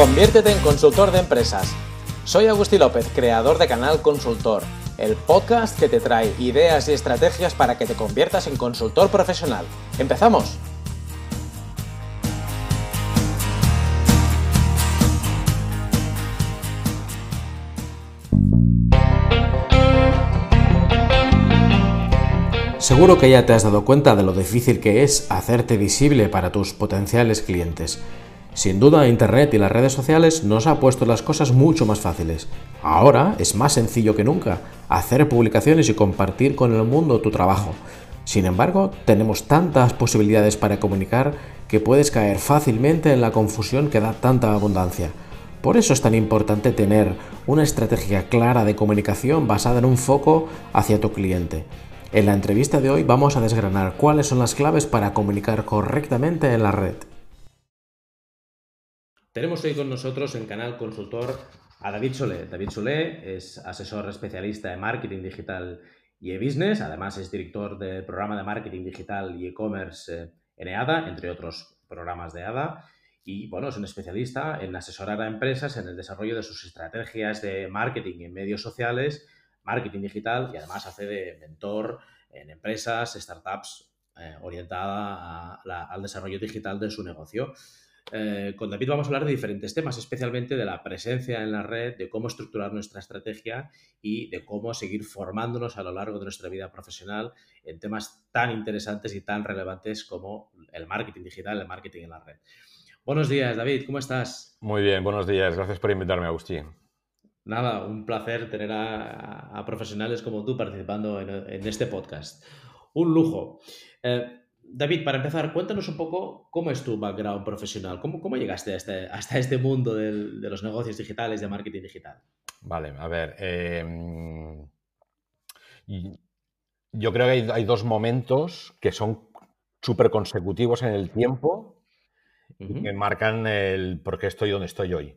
Conviértete en consultor de empresas. Soy Agustín López, creador de Canal Consultor, el podcast que te trae ideas y estrategias para que te conviertas en consultor profesional. ¡Empezamos! Seguro que ya te has dado cuenta de lo difícil que es hacerte visible para tus potenciales clientes. Sin duda, Internet y las redes sociales nos ha puesto las cosas mucho más fáciles. Ahora es más sencillo que nunca hacer publicaciones y compartir con el mundo tu trabajo. Sin embargo, tenemos tantas posibilidades para comunicar que puedes caer fácilmente en la confusión que da tanta abundancia. Por eso es tan importante tener una estrategia clara de comunicación basada en un foco hacia tu cliente. En la entrevista de hoy vamos a desgranar cuáles son las claves para comunicar correctamente en la red. Tenemos hoy con nosotros en Canal Consultor a David Solé. David Solé es asesor especialista en marketing digital y e-business, además es director del programa de marketing digital y e-commerce eh, en EADA, entre otros programas de EADA. Y bueno, es un especialista en asesorar a empresas en el desarrollo de sus estrategias de marketing en medios sociales, marketing digital y además hace de mentor en empresas, startups, eh, orientada al desarrollo digital de su negocio. Eh, con David vamos a hablar de diferentes temas, especialmente de la presencia en la red, de cómo estructurar nuestra estrategia y de cómo seguir formándonos a lo largo de nuestra vida profesional en temas tan interesantes y tan relevantes como el marketing digital, el marketing en la red. Buenos días, David, ¿cómo estás? Muy bien, buenos días. Gracias por invitarme, Agustín. Nada, un placer tener a, profesionales como tú participando en, este podcast. Un lujo. Eh, David, para empezar, cuéntanos un poco cómo es tu background profesional, cómo, cómo llegaste este, hasta este mundo de los negocios digitales, de marketing digital. Vale, a ver. Em, yo creo que hay, dos momentos que son súper consecutivos en el tiempo y que marcan el por qué estoy donde estoy hoy.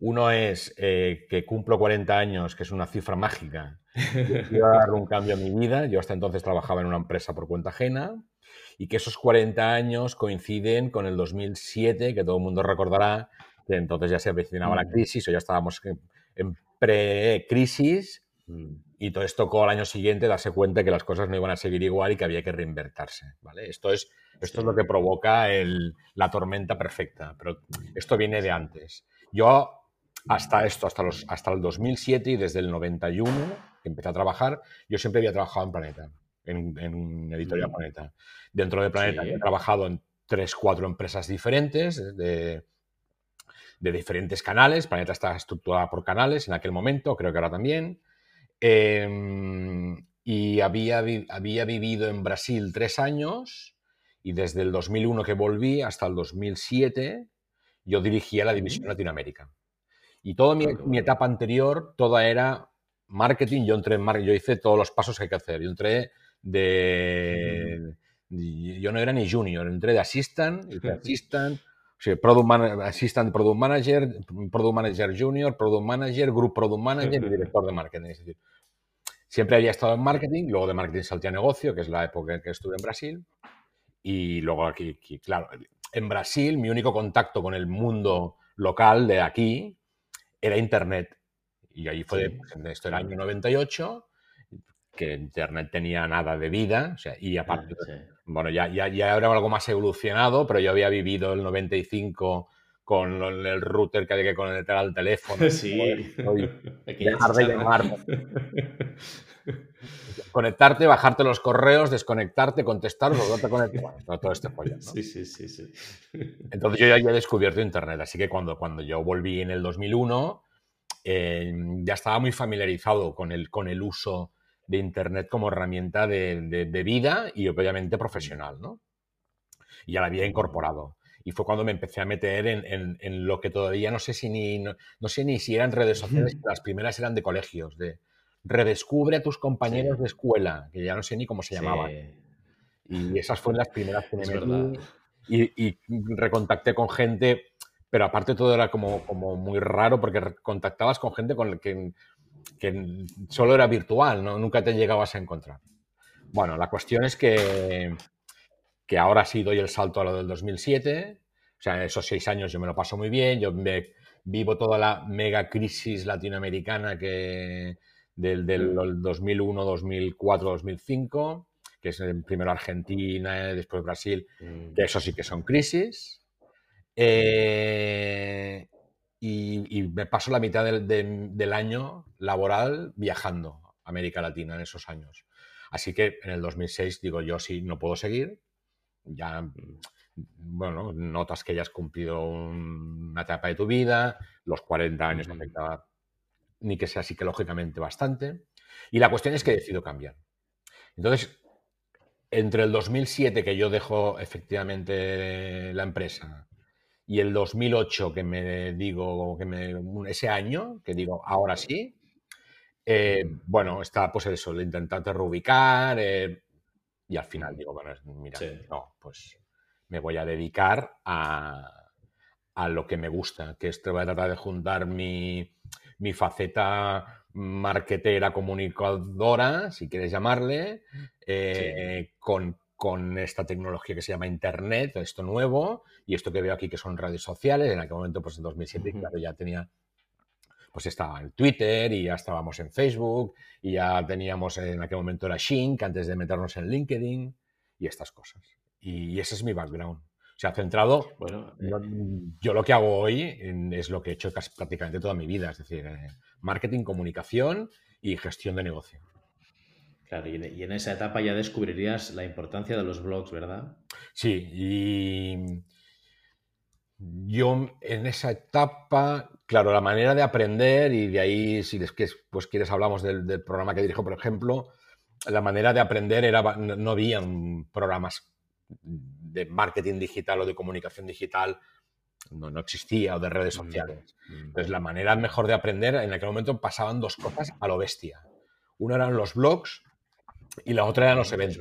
Uno es eh, que cumplo 40 años, que es una cifra mágica. Quiero dar un cambio a mi vida. Yo hasta entonces trabajaba en una empresa por cuenta ajena y que esos 40 años coinciden con el 2007, que todo el mundo recordará que entonces ya se avecinaba la mm. crisis o ya estábamos en pre-crisis mm. y todo esto tocó al año siguiente darse cuenta que las cosas no iban a seguir igual y que había que reinvertirse. ¿vale? Esto, es, esto es lo que provoca la tormenta perfecta, pero esto viene de antes. Yo hasta esto, hasta, los, hasta el 2007 y desde el 91 que empecé a trabajar, yo siempre había trabajado en Planeta en, un editorial mm. Planeta. Dentro de Planeta he trabajado en tres, cuatro empresas diferentes de, diferentes canales. Planeta está estructurada por canales en aquel momento, creo que ahora también. Em, y había, había vivido en Brasil tres años y desde el 2001 que volví hasta el 2007 yo dirigía la división Latinoamérica. Y toda mi, mi, etapa anterior, toda era marketing. Yo entré en marketing, yo hice todos los pasos que hay que hacer. Yo entré de... Yo no era ni junior, entré de assistant, de assistant, o sigui, product man assistant product manager, product manager junior, product manager, group product manager y director de marketing. Es decir, siempre había estado en marketing, luego de marketing salté a negocio, que es la época en que estuve en Brasil, y luego aquí, aquí, claro, en Brasil mi único contacto con el mundo local de aquí era Internet. Y ahí fue, sí. Pues, esto era el año 98, que Internet tenía nada de vida, o sea, y aparte, bueno, ya, ya, ya era algo más evolucionado, pero yo había vivido el 95 con el router que había que conectar al teléfono. Sí. dejar de llamar. Conectarte, bajarte los correos, desconectarte, contestar, volverte a conectar. todo este pollo, ¿no? Sí, sí, sí, sí. Entonces yo ya había descubierto Internet, así que cuando, cuando yo volví en el 2001, eh, ya estaba muy familiarizado con el, con el uso de Internet como herramienta de, vida y obviamente profesional, ¿no? Y ya la había incorporado. Y fue cuando me empecé a meter en, lo que todavía no sé si ni, no, sé ni si eran redes sociales, las primeras eran de colegios, de redescubre a tus compañeros de escuela, que ya no sé ni cómo se llamaban. Y esas fueron las primeras que me metí. Y, y, recontacté con gente, pero aparte todo era como, como muy raro porque contactabas con gente con la que que solo era virtual, ¿no? nunca te llegabas a encontrar. Bueno, la cuestión es que, que ahora sí doy el salto a lo del 2007. O sea, esos seis años yo me lo paso muy bien, yo me, vivo toda la mega crisis latinoamericana que del, del 2001, 2004, 2005, que es primero Argentina, después Brasil, mm. que eso sí que son crisis. Eh, y, me paso la mitad del, año laboral viajando a América Latina en esos años. Así que en el 2006 digo yo sí, no puedo seguir. Ya, mm, bueno, notas que ya has cumplido una etapa de tu vida, los 40 años no afectaba ni que sea psicológicamente bastante. Y la cuestión es que decido cambiar. Entonces, entre el 2007, que yo dejo efectivamente la empresa, y el 2008, que me digo, que me, ese año, que digo, ahora sí, eh, bueno, está pues eso, lo intentante reubicar, eh, y al final digo, bueno, mira, no, pues me voy a dedicar a, a lo que me gusta, que esto va a tratar de juntar mi, mi faceta marketera, comunicadora, si quieres llamarle, eh, con, esta tecnología que se llama Internet, esto nuevo, y esto que veo aquí que son redes sociales. En aquel momento, pues en 2007, claro, ya tenía, pues estaba en Twitter y ya estábamos en Facebook y ya teníamos en aquel momento era Shink antes de meternos en LinkedIn y estas cosas. y ese es mi background. Se ha centrado. Bueno, eh, yo, lo que hago hoy es lo que he hecho casi prácticamente toda mi vida, es decir, eh, marketing, comunicación y gestión de negocio. Claro, y en, esa etapa ya descubrirías la importancia de los blogs, ¿verdad? Sí, y yo en esa etapa, claro, la manera de aprender, y de ahí, si pues quieres, hablamos del, del programa que dirijo, por ejemplo, la manera de aprender era, no había programas de marketing digital o de comunicación digital no, no existía o de redes mm, sociales. Mm. Entonces, la manera mejor de aprender, en aquel momento pasaban dos cosas a lo bestia. Uno eran los blogs y la otra eran los eventos.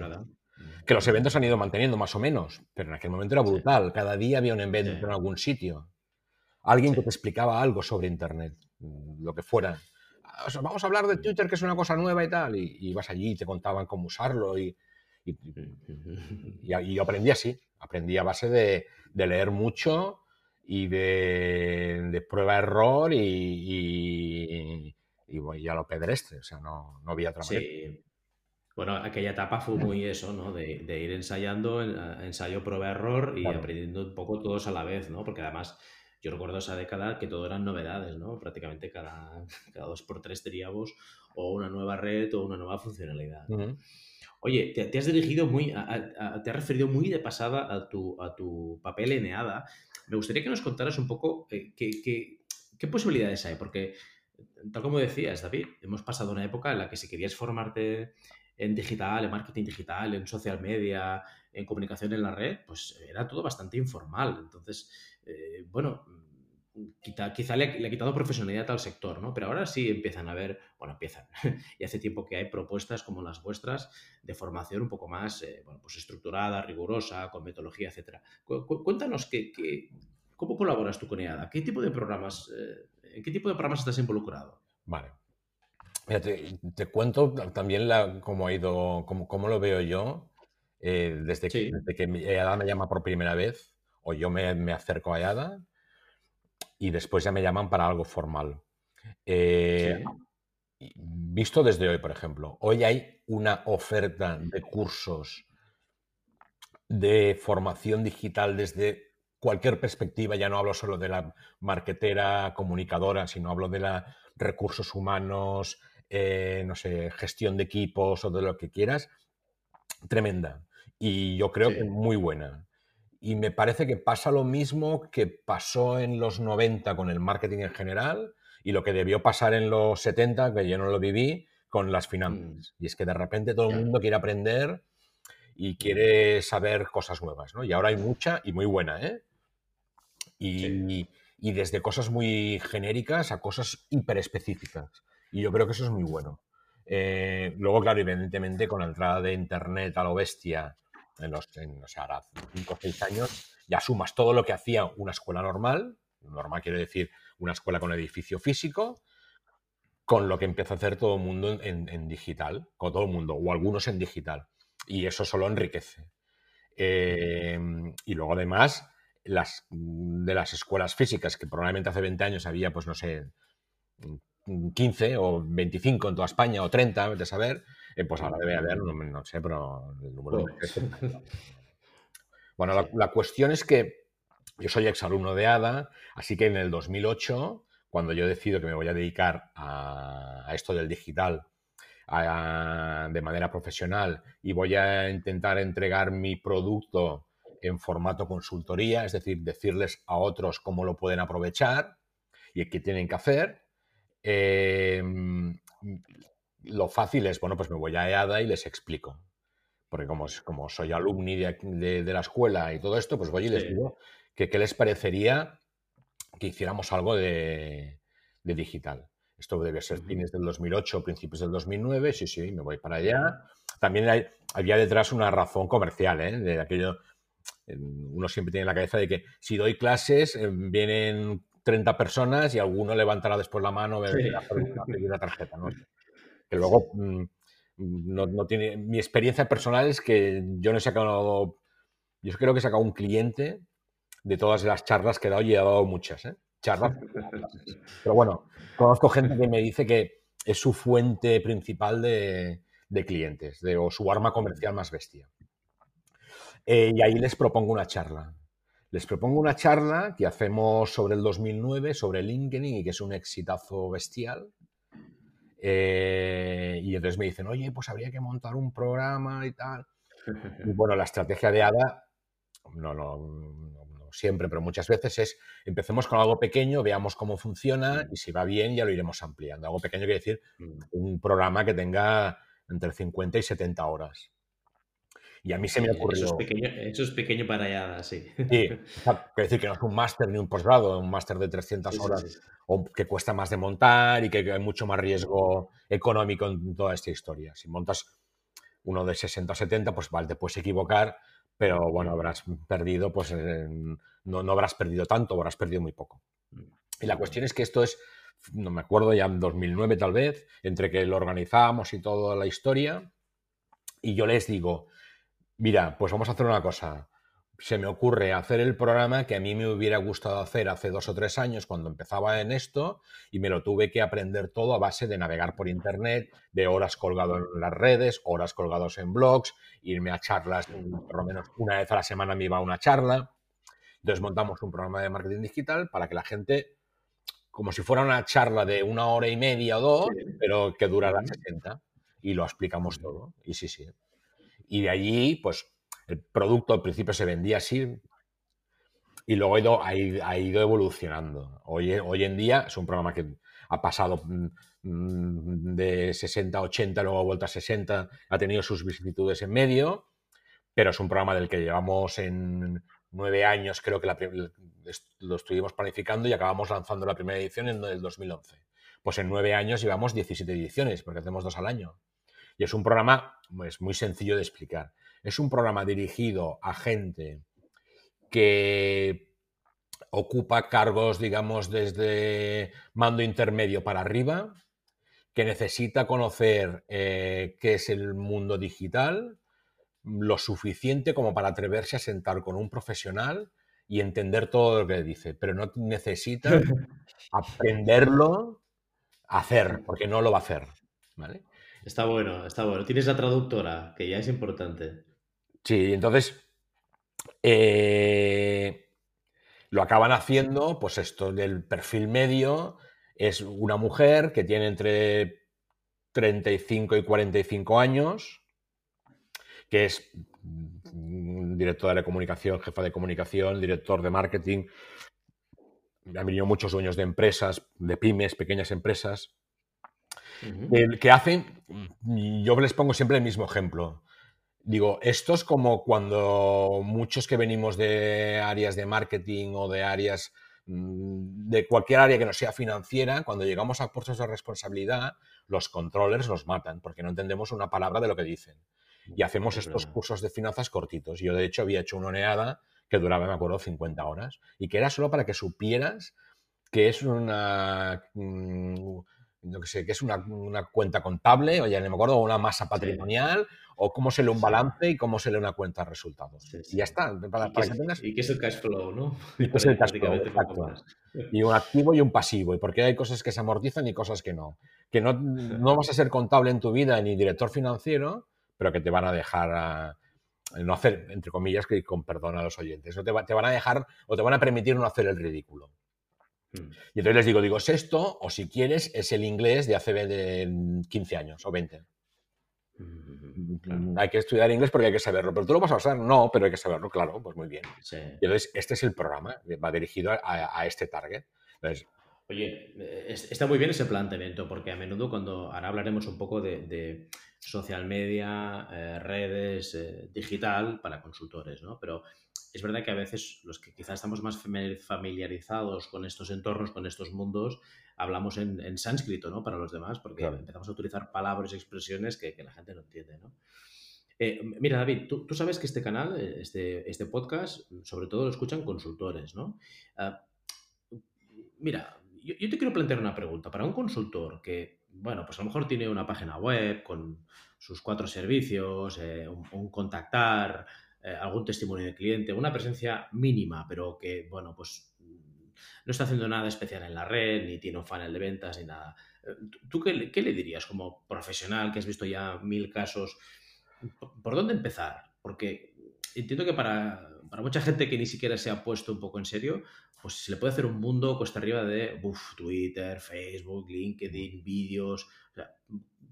Que los eventos han ido manteniendo más o menos, pero en aquel momento era brutal. Cada día había un evento en algún sitio. Alguien que te explicaba algo sobre Internet, lo que fuera. vamos a hablar de Twitter, que es una cosa nueva y tal. Y, y ibas allí y te contaban cómo usarlo y, y, aprendí así, aprendí a base de, leer mucho y de, prueba-error y, y, a lo pedestre, o sea, no, no había otra sí. Bueno, aquella etapa fue muy eso, ¿no? De, ir ensayando, ensayo, prueba, error y aprendiendo un poco todos a la vez, ¿no? Porque además yo recuerdo esa década que todo eran novedades, ¿no? Prácticamente cada, cada dos por tres teníamos o una nueva red o una nueva funcionalidad. Oye, te, has dirigido muy, te has referido muy de pasada a tu, a tu papel en EADA. Me gustaría que nos contaras un poco eh, qué, posibilidades hay, porque tal como decías, David, hemos pasado una época en la que si querías formarte en digital, en marketing digital, en social media, en comunicación en la red, pues era todo bastante informal. Entonces, eh, bueno, quizá le, ha quitado profesionalidad al sector, ¿no? Pero ahora sí empiezan a ver, bueno, empiezan, y hace tiempo que hay propuestas como las vuestras de formación un poco más, eh, bueno, pues estructurada, rigurosa, con metodología, etcétera. cuéntanos cómo colaboras tú con EADA, qué tipo de programas, eh, en qué tipo de programas estás involucrado. Vale. Mira, te, cuento también cómo ha ido, cómo, lo veo yo, eh, desde, que, EADA me llama por primera vez, o yo me, me acerco a EADA, y después ya me llaman para algo formal. Eh, visto desde hoy, por ejemplo, hoy hay una oferta de cursos de formación digital desde cualquier perspectiva, ya no hablo solo de la marketera, comunicadora, sino hablo de la recursos humanos, eh, no sé, gestión de equipos o de lo que quieras, tremenda. Y yo creo que muy buena. Y me parece que pasa lo mismo que pasó en los 90 con el marketing en general y lo que debió pasar en los 70, que yo no lo viví, con las finanzas. Mm. Y es que de repente todo el mundo quiere aprender y quiere saber cosas nuevas, ¿no? Y ahora hay mucha y muy buena, ¿eh? Y, y desde cosas muy genéricas a cosas hiperespecíficas. Y yo creo que eso es muy bueno. Eh, luego, claro, evidentemente con la entrada de Internet a lo bestia en los, o sea, ahora 5 o 6 años, ya sumas todo lo que hacía una escuela normal, normal quiere decir una escuela con edificio físico, con lo que empieza a hacer todo el mundo en, digital, con todo el mundo, o algunos en digital. Y eso solo enriquece. Eh, y luego además, las, de las escuelas físicas, que probablemente hace 20 años había, pues no sé, 15 o 25 en toda España o 30, de saber, eh, pues ahora debe haber, no, sé, pero el número Bueno, la, cuestión es que yo soy exalumno de ADA, así que en el 2008, cuando yo decido que me voy a dedicar a, esto del digital de manera profesional y voy a intentar entregar mi producto en formato consultoría, es decir, decirles a otros cómo lo pueden aprovechar y qué tienen que hacer, Em, lo fácil es, bueno, pues me voy a EADA y les explico. Porque como, como soy alumni de, la escuela y todo esto, pues voy y les digo que qué les parecería que hiciéramos algo de, digital. Esto debe ser fines del 2008, principios del 2009, sí, sí, me voy para allá. También hay, había detrás una razón comercial, ¿eh? De aquello, uno siempre tiene en la cabeza de que si doy clases, eh, vienen 30 personas y alguno levantará después la mano y pedir la tarjeta. ¿no? Que luego mm, no, tiene. Mi experiencia personal es que yo no he sacado. Yo creo que he sacado un cliente de todas las charlas que he dado y he dado muchas, ¿eh? Charlas. Pero bueno, conozco gente que me dice que es su fuente principal de, clientes, de, o su arma comercial más bestia. Eh, y ahí les propongo una charla. Les propongo una charla que hacemos sobre el 2009, sobre LinkedIn, y que es un exitazo bestial. Eh, y entonces me dicen, oye, pues habría que montar un programa y tal. Y bueno, la estrategia de ADA, no, no, no, siempre, pero muchas veces es, empecemos con algo pequeño, veamos cómo funciona y si va bien ya lo iremos ampliando. Algo pequeño quiere decir mm. un programa que tenga entre 50 y 70 horas. Y a mí se me ocurrió. Eso es pequeño, eso es pequeño para allá, sí. Sí, quiere decir que no es un máster ni un posgrado, un máster de 300 horas o que cuesta más de montar y que hay mucho más riesgo económico en toda esta historia. Si montas uno de 60 o 70, pues vale, te puedes equivocar, pero bueno, habrás perdido, pues no, no habrás perdido tanto, habrás perdido muy poco. Y la cuestión es que esto es, no me acuerdo, ya en 2009 tal vez, entre que lo organizamos y toda la historia, y yo les digo, Mira, pues vamos a hacer una cosa. Se me ocurre hacer el programa que a mí me hubiera gustado hacer hace dos o tres años cuando empezaba en esto y me lo tuve que aprender todo a base de navegar por internet, de horas colgado en las redes, horas colgados en blogs, irme a charlas, por lo menos una vez a la semana me iba a una charla. Entonces montamos un programa de marketing digital para que la gente, como si fuera una charla de una hora y media o dos, pero que durara 60 y lo explicamos todo. Y sí, sí. Y de allí, pues el producto al principio se vendía así y luego ha ido, ha ido, evolucionando. Hoy, en día es un programa que ha pasado mm, de 60 a 80, luego ha vuelto a 60, ha tenido sus vicisitudes en medio, pero es un programa del que llevamos en nueve años, creo que lo estuvimos planificando y acabamos lanzando la primera edición en el 2011. Pues en nueve años llevamos 17 ediciones, porque hacemos dos al año. Y es un programa pues, muy sencillo de explicar. Es un programa dirigido a gente que ocupa cargos, digamos, desde mando intermedio para arriba, que necesita conocer eh, qué es el mundo digital, lo suficiente como para atreverse a sentar con un profesional y entender todo lo que dice, pero no necesita aprenderlo a hacer, porque no lo va a hacer. ¿vale? Está bueno, está bueno. Tienes la traductora, que ya es importante. Sí, entonces eh, lo acaban haciendo, pues esto del perfil medio es una mujer que tiene entre 35 y 45 años, que es directora de comunicación, jefa de comunicación, director de marketing. Han venido muchos dueños de empresas, de pymes, pequeñas empresas, que, hacen, yo les pongo siempre el mismo ejemplo. Digo, esto es como cuando muchos que venimos de áreas de marketing o de áreas mm, de cualquier área que no sea financiera, cuando llegamos a puestos de responsabilidad, los controllers nos matan porque no entendemos una palabra de lo que dicen. Y hacemos estos cursos de finanzas cortitos. Yo, de hecho, había hecho una oneada que duraba, me acuerdo, 50 horas y que era solo para que supieras que es una, no que sé, que es una, cuenta contable, o ya no me acuerdo, una masa patrimonial, o cómo se lee un balance y cómo se lee una cuenta de resultados. Y ya está. ¿Y, qué es, el cash flow, ¿no? Y es el cash flow, Y un activo y un pasivo. Y porque hay cosas que se amortizan y cosas que no. Que no, no vas a ser contable en tu vida ni director financiero, pero que te van a dejar no hacer, entre comillas, que con perdón a los oyentes, no te, te van a dejar o te van a permitir no hacer el ridículo. Mm. Y entonces les digo, digo, es esto, o si quieres, es el inglés de hace 15 años o 20. Mm, hay que estudiar inglés porque hay que saberlo. ¿Pero tú lo vas a usar? No, pero hay que saberlo, claro, pues muy bien. Y entonces, este es el programa, va dirigido a, este target. Oye, está muy bien ese planteamiento, porque a menudo cuando ahora hablaremos un poco de, social media, eh, redes, eh, digital para consultores, ¿no? Pero es verdad que a veces los que quizás estamos más familiarizados con estos entornos, con estos mundos, hablamos en, sánscrito, ¿no? Para los demás, porque empezamos a utilizar palabras y expresiones que, la gente no entiende, ¿no? Eh, mira, David, tú, sabes que este canal, eh, este, este podcast, sobre todo lo escuchan consultores, ¿no? Ah, mira, yo, te quiero plantear una pregunta. Para un consultor que, bueno, pues a lo mejor tiene una página web con sus cuatro servicios, eh, un, contactar, eh, algún testimonio de cliente, una presencia mínima, pero que, bueno, pues no está haciendo nada especial en la red, ni tiene un funnel de ventas, ni nada. Eh, ¿Tú qué, le dirías como profesional que has visto ya mil casos? ¿Por dónde empezar? Porque entiendo que para, mucha gente que ni siquiera se ha puesto un poco en serio, pues se le puede hacer un mundo cuesta arriba de Twitter, Facebook, LinkedIn, vídeos.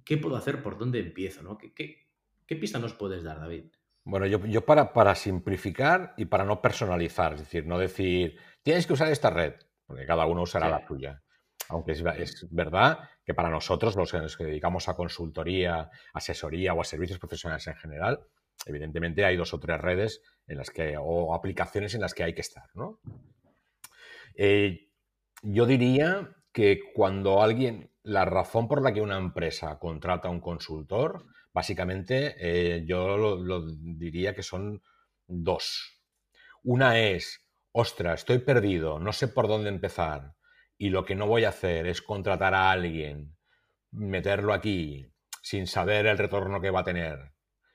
¿Qué puedo hacer? ¿Por dónde empiezo? ¿no? ¿Qué, qué pista nos puedes dar, David? Bueno, yo, yo para, para, simplificar y para no personalizar, es decir, no decir, tienes que usar esta red, porque cada uno usará la suya. Aunque es, es, verdad que para nosotros, los que dedicamos a consultoría, asesoría o a servicios profesionales en general, evidentemente hay dos o tres redes en las que, o aplicaciones en las que hay que estar. ¿no? Eh, yo diría que cuando alguien, la razón por la que una empresa contrata a un consultor Básicamente, eh, yo lo, diría que son dos. Una es, ostras, estoy perdido, no sé por dónde empezar y lo que no voy a hacer es contratar a alguien, meterlo aquí sin saber el retorno que va a tener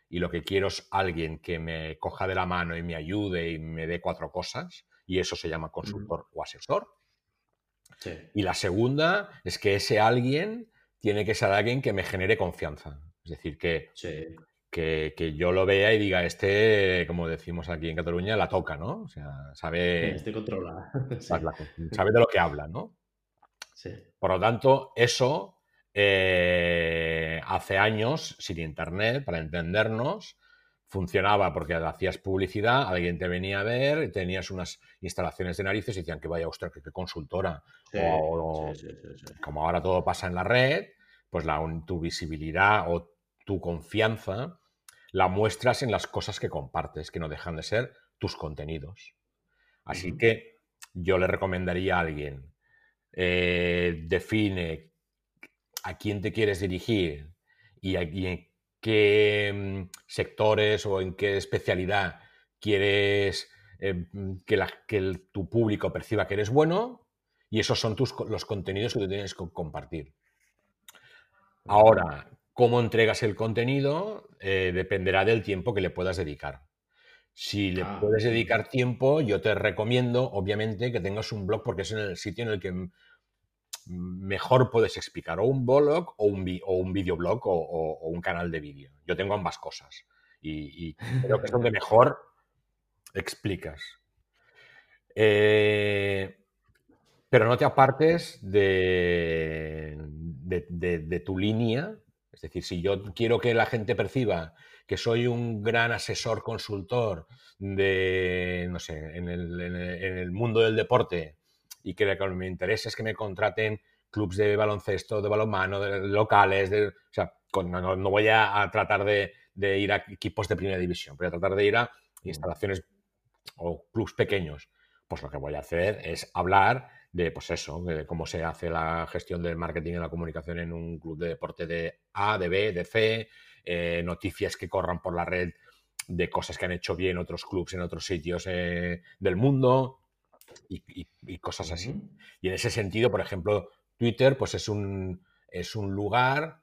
y lo que quiero es alguien que me coja de la mano y me ayude y me dé cuatro cosas y eso se llama consultor o asesor. Y la segunda es que ese alguien tiene que ser alguien que me genere confianza. Es decir, que, que, yo lo vea y diga, este, como decimos aquí en Cataluña, la toca, ¿no? O sea, sabe. Este controla. Sabe de lo que habla, ¿no? Sí. Por lo tanto, eso eh, hace años, sin internet, para entendernos, funcionaba porque hacías publicidad, alguien te venía a ver, tenías unas instalaciones de narices y decían que vaya, ostras, que, consultora. o, como ahora todo pasa en la red, pues la, tu visibilidad o tu confianza la muestras en las cosas que compartes, que no dejan de ser tus contenidos. Así que yo le recomendaría a alguien, eh, define a quién te quieres dirigir y, en qué mm, sectores o en qué especialidad quieres eh, que, que tu público perciba que eres bueno y esos son tus, los contenidos que tú tienes que compartir. Ahora, cómo entregas el contenido eh, dependerá del tiempo que le puedas dedicar. Si le ah, puedes dedicar tiempo, yo te recomiendo, obviamente, que tengas un blog porque es en el sitio en el que mejor puedes explicar, o un blog o un, o un videoblog o, un canal de vídeo. Yo tengo ambas cosas y, creo que es donde mejor explicas. Eh, pero no te apartes de, de, tu línea es decir, si yo quiero que la gente perciba que soy un gran asesor consultor de, no sé, en el, mundo del deporte y que lo que me interesa es que me contraten clubes de baloncesto, de balonmano, de locales, de, o sea, no, voy a, tratar de, ir a equipos de primera división, voy a tratar de ir a mm. instalaciones o clubes pequeños. Pues lo que voy a hacer es hablar de, pues eso, de cómo se hace la gestión del marketing y la comunicación en un club de deporte de A, de B, de C, eh, noticias que corran por la red de cosas que han hecho bien otros clubes en otros sitios eh, del mundo y, cosas así. Y en ese sentido, por ejemplo, Twitter, pues es un, es un lugar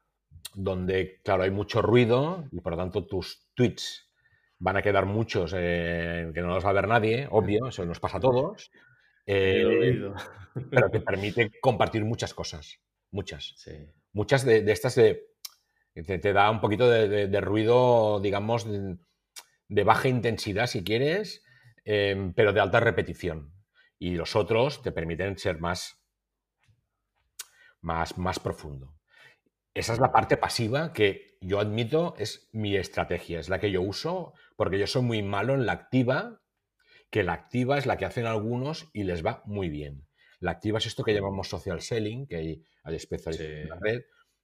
donde, claro, hay mucho ruido y por lo tanto tus tweets van a quedar muchos eh, que no los va a ver nadie, obvio, eso nos pasa a todos. Eh, pero te permite compartir muchas cosas, muchas. Muchas de, estas de, te, da un poquito de, ruido, digamos, de, baja intensidad si quieres, em, pero de alta repetición. Y los otros te permiten ser más, más, más profundo. Esa es la parte pasiva que yo admito es mi estrategia, es la que yo uso, porque yo soy muy malo en la activa, que la activa es la que hacen algunos y les va muy bien. La activa es esto que llamamos social selling, que hay, hay especialistas en la red,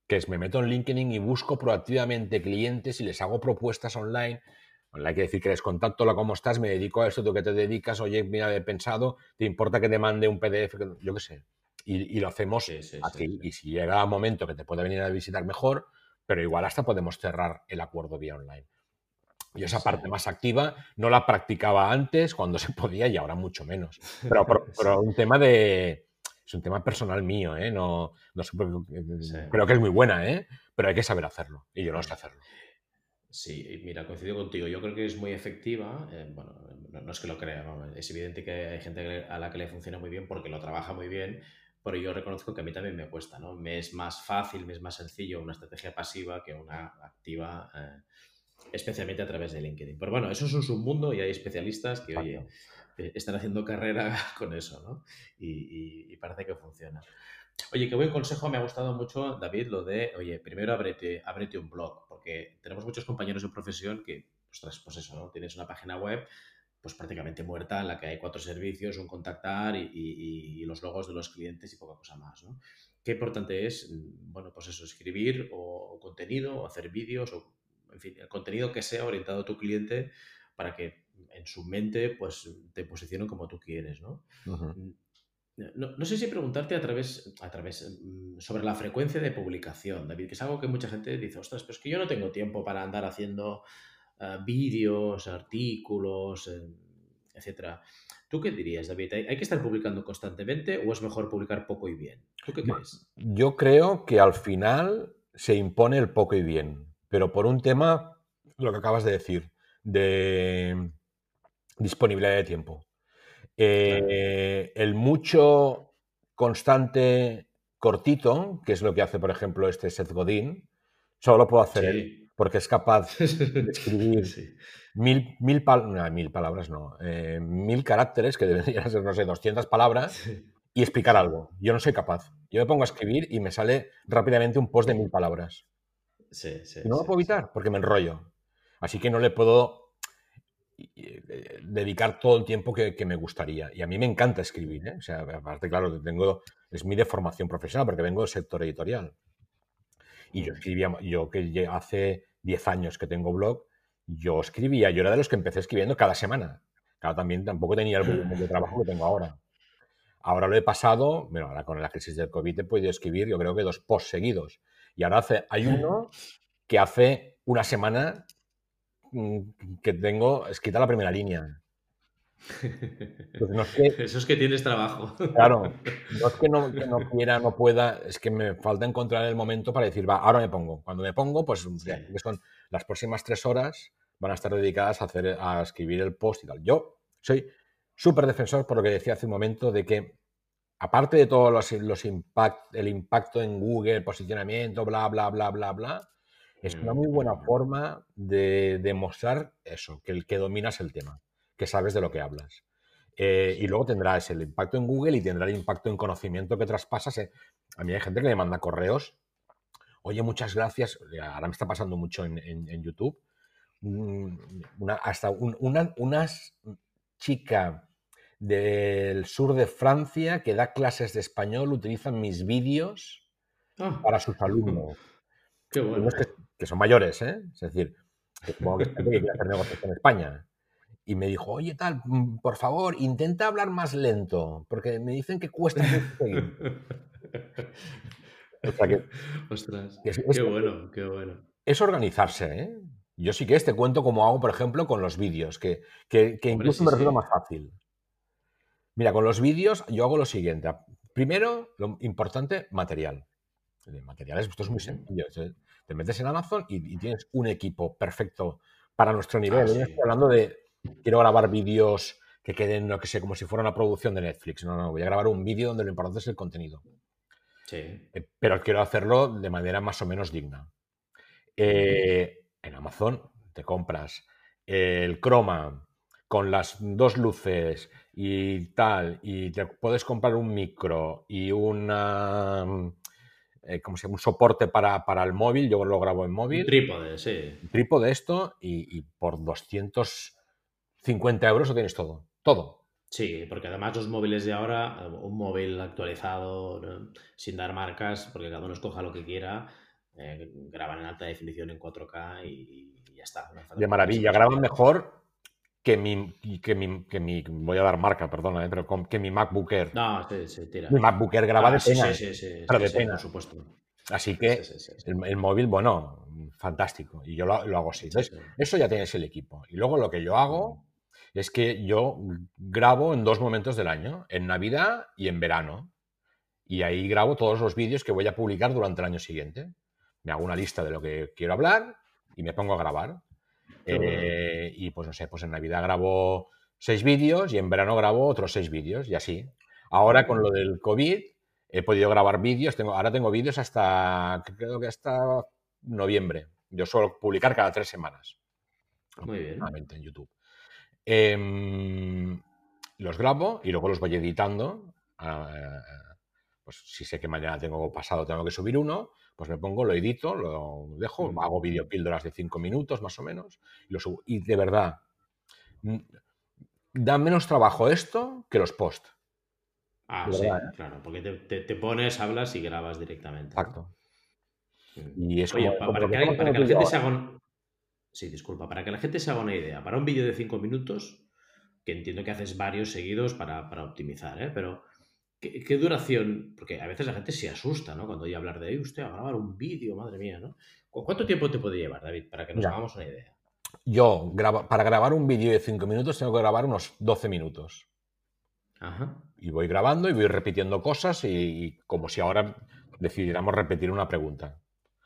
que es me meto en LinkedIn y busco proactivamente clientes y les hago propuestas online. Hay que decir que les contacto, hola, ¿cómo estás? Me dedico a esto, tú que te dedicas, oye, mira, he pensado, ¿te importa que te mande un PDF? Yo qué sé y, lo hacemos aquí. Y si llega un momento que te puede venir a visitar mejor, pero igual hasta podemos cerrar el acuerdo vía online. Y esa parte más activa no la practicaba antes cuando se podía y ahora mucho menos. Pero, pero, un tema de... Es un tema personal mío, ¿eh? No, no sé, creo que es muy buena, ¿eh? Pero hay que saber hacerlo y yo no sé hacerlo. Sí, mira, coincido contigo. Yo creo que es muy efectiva. Eh, bueno, no, es que lo crea, es evidente que hay gente a la que le funciona muy bien porque lo trabaja muy bien, pero yo reconozco que a mí también me cuesta, ¿no? Me es más fácil, me es más sencillo una estrategia pasiva que una activa, eh, especialmente a través de LinkedIn. Pero bueno, eso es un submundo y hay especialistas que, oye, eh, están haciendo carrera con eso, ¿no? Y, parece que funciona. Oye, qué buen consejo, me ha gustado mucho, David, lo de, oye, primero ábrete, ábrete un blog, porque tenemos muchos compañeros de profesión que, ostras, pues eso, ¿no? Tienes una página web, pues prácticamente muerta, en la que hay cuatro servicios, un contactar y, los logos de los clientes y poca cosa más. ¿no? Qué importante es, mm, bueno, pues eso, escribir o, contenido, o hacer vídeos, o en fin, el contenido que sea orientado a tu cliente para que en su mente pues te posicionen como tú quieres, ¿no? Mm, no, sé si preguntarte a través, a través mm, sobre la frecuencia de publicación, David, que es algo que mucha gente dice, ostras, pues que yo no tengo tiempo para andar haciendo Ah, vídeos, artículos, eh, etcétera. ¿Tú qué dirías, David? ¿Hay, que estar publicando constantemente o es mejor publicar poco y bien? ¿Tú qué crees? Yo creo que al final se impone el poco y bien, pero por un tema, lo que acabas de decir, de disponibilidad de tiempo. Eh, el mucho constante cortito, que es lo que hace, por ejemplo, este Seth Godin, solo lo puedo hacer él porque es capaz de escribir mil, mil, mil, palabras, no, eh, mil caracteres, que deberían ser, no sé, 200 palabras, y explicar algo. Yo no soy capaz. Yo me pongo a escribir y me sale rápidamente un post de mil palabras. Sí, sí, y no lo puedo evitar porque me enrollo. Así que no le puedo eh, dedicar todo el tiempo que, me gustaría. Y a mí me encanta escribir. ¿eh? O sea, aparte, claro, tengo, es mi de formación profesional porque vengo del sector editorial. Y yo escribía, yo que hace 10 años que tengo blog, yo escribía, yo era de los que empecé escribiendo cada semana. Claro, también tampoco tenía el volumen de trabajo que tengo ahora. Ahora lo he pasado, bueno, ahora con la crisis del COVID he podido escribir, yo creo que dos posts seguidos. Y ahora hace, hay uno que hace una semana mm, que tengo escrita la primera línea. Pues Eso es que tienes trabajo. Claro, no es que no, quiera, no pueda, es que me falta encontrar el momento para decir, va, ahora me pongo. Cuando me pongo, pues son las próximas tres horas van a estar dedicadas a, hacer, a escribir el post y tal. Yo soy súper defensor por lo que decía hace un momento de que, aparte de todo los, los impact, el impacto en Google, el posicionamiento, bla, bla, bla, bla, bla, es una muy buena mm. forma de demostrar eso, que el que dominas el tema que sabes de lo que hablas. Eh, y luego tendrás el impacto en Google y tendrá el impacto en conocimiento que traspasas. Eh. A mí hay gente que me manda correos. Oye, muchas gracias. Ahora me está pasando mucho en, YouTube. Una, hasta una, chica del sur de Francia que da clases de español utilizan mis vídeos ah. para sus alumnos. Qué bueno. Que, son mayores, ¿eh? Es decir, que supongo que, que quiere hacer negocios en España y me dijo, oye tal, mm, por favor, intenta hablar más lento, porque me dicen que cuesta mucho. Ostras, qué bueno, qué bueno. Es organizarse, ¿eh? Yo sí que este cuento como hago, por ejemplo, con los vídeos, que, incluso me resulta más fácil. Mira, con los vídeos yo hago lo siguiente. Primero, lo importante, material. de materiales, esto es muy sencillo. Te metes en Amazon y, tienes un equipo perfecto para nuestro nivel. Ah, estoy hablando de, quiero grabar vídeos que queden, no que sé, como si fuera una producción de Netflix. No, no, voy a grabar un vídeo donde lo importante es el contenido. Sí. Eh, pero quiero hacerlo de manera más o menos digna. Eh, en Amazon te compras el croma con las dos luces y tal, y te puedes comprar un micro y una, eh, como se llama, un soporte para, el móvil, yo lo grabo en móvil. Un trípode, sí. Un trípode esto y, por 250 euros lo tienes todo, todo. Sí, porque además los móviles de ahora, un móvil actualizado, sin dar marcas, porque cada uno escoja lo que quiera, eh, graban en alta definición en 4K y, ya está. de maravilla, graban mejor que mi, que mi, que mi, voy a dar marca, perdona, ¿eh? pero que mi MacBook Air. No, sí, sí, tira. Mi MacBook Air graba ah, de pena. Sí, sí, sí, pero de pena. por supuesto. Así que el, móvil, bueno, fantástico. Y yo lo, hago así. Entonces, eso ya tienes el equipo. Y luego lo que yo hago es que yo grabo en dos momentos del año, en Navidad y en verano. Y ahí grabo todos los vídeos que voy a publicar durante el año siguiente. Me hago una lista de lo que quiero hablar y me pongo a grabar. Eh, y pues no sé, pues en Navidad grabo seis vídeos y en verano grabo otros seis vídeos y así. Ahora con lo del COVID he podido grabar vídeos, tengo, ahora tengo vídeos hasta, creo que hasta noviembre. Yo suelo publicar cada tres semanas. Muy bien. En YouTube. Em, los grabo y luego los voy editando. Ah, pues si sé que mañana tengo pasado, tengo que subir uno, pues me pongo, lo edito, lo dejo, hago videopíldoras de cinco minutos más o menos y lo subo. Y de verdad, mm, da menos trabajo esto que los post. Ah, sí, ¿eh? claro, porque te, pones, hablas y grabas directamente. Exacto. Y es Oye, para, que, la gente se haga Sí, disculpa, para que la gente se haga una idea, para un vídeo de cinco minutos, que entiendo que haces varios seguidos para, para optimizar, ¿eh? pero ¿Qué, duración? Porque a veces la gente se asusta, ¿no? Cuando oye hablar de, usted, a grabar un vídeo, madre mía, ¿no? ¿Cuánto tiempo te puede llevar, David, para que nos hagamos una idea? Yo, para grabar un vídeo de 5 minutos, tengo que grabar unos 12 minutos. Ajá. Y voy grabando y voy repitiendo cosas y, como si ahora decidiéramos repetir una pregunta.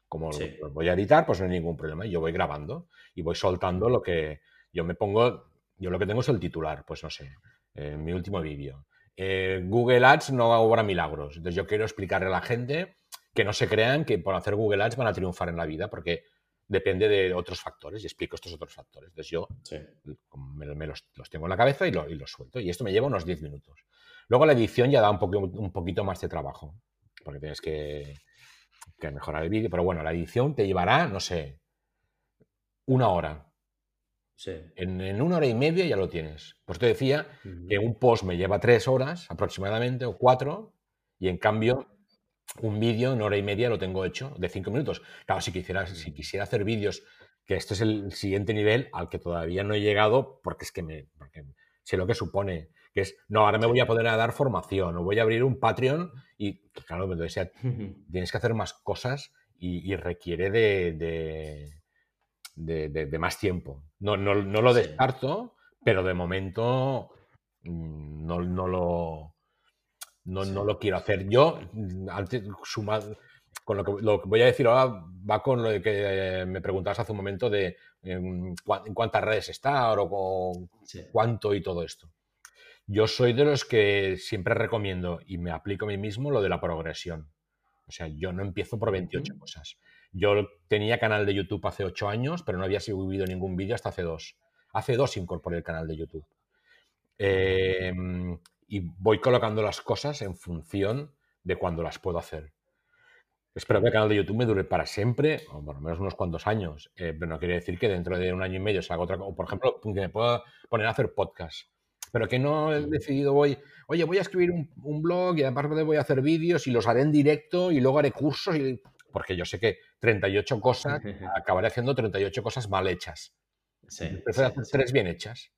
Como lo, voy a editar, pues no hay ningún problema. Yo voy grabando y voy soltando lo que yo me pongo. Yo lo que tengo es el titular, pues no sé, en mi último vídeo. Eh, Google Ads no obra milagros. Entonces yo quiero explicarle a la gente que no se crean que por hacer Google Ads van a triunfar en la vida, porque depende de otros factores y explico estos otros factores. Entonces yo me, los, tengo en la cabeza y, los suelto. Y esto me lleva unos 10 minutos. Luego la edición ya da un, un poquito más de trabajo, porque tienes que, que mejorar el vídeo. Pero bueno, la edición te llevará, no sé, una hora. En, una hora y media ya lo tienes. Pues te decía que un post me lleva tres horas aproximadamente o cuatro y en cambio un vídeo en hora y media lo tengo hecho de cinco minutos. Claro, si quisiera, si quisiera hacer vídeos, que este es el siguiente nivel al que todavía no he llegado porque es que me sé lo que supone. Que es, no, ahora me voy a poder a dar formación o voy a abrir un Patreon y, claro, entonces tienes que hacer más cosas y, requiere de de, más tiempo. No, no, lo descarto, pero de momento mm, no, no lo, no, lo quiero hacer. Yo, mm, antes, con lo que, lo que, voy a decir ahora, va con lo que me preguntabas hace un momento de en, cuántas redes está o, cuánto y todo esto. Yo soy de los que siempre recomiendo y me aplico a mí mismo lo de la progresión. O sea, yo no empiezo por 28 cosas. Yo tenía canal de YouTube hace ocho años, pero no había subido ningún vídeo hasta hace dos. Hace dos incorporé el canal de YouTube. Em, y voy colocando las cosas en función de cuando las puedo hacer. Espero que el canal de YouTube me dure para siempre, o por lo menos unos cuantos años. Eh, pero no quiere decir que dentro de un año y medio salga otra cosa. O, por ejemplo, que me pueda poner a hacer podcast. Pero que no he decidido, voy, oye, voy a escribir un, un blog y aparte voy a hacer vídeos y los haré en directo y luego haré cursos. Y porque yo sé que 38 cosas, acabaré haciendo 38 cosas mal hechas. Sí, Prefiero hacer tres bien hechas.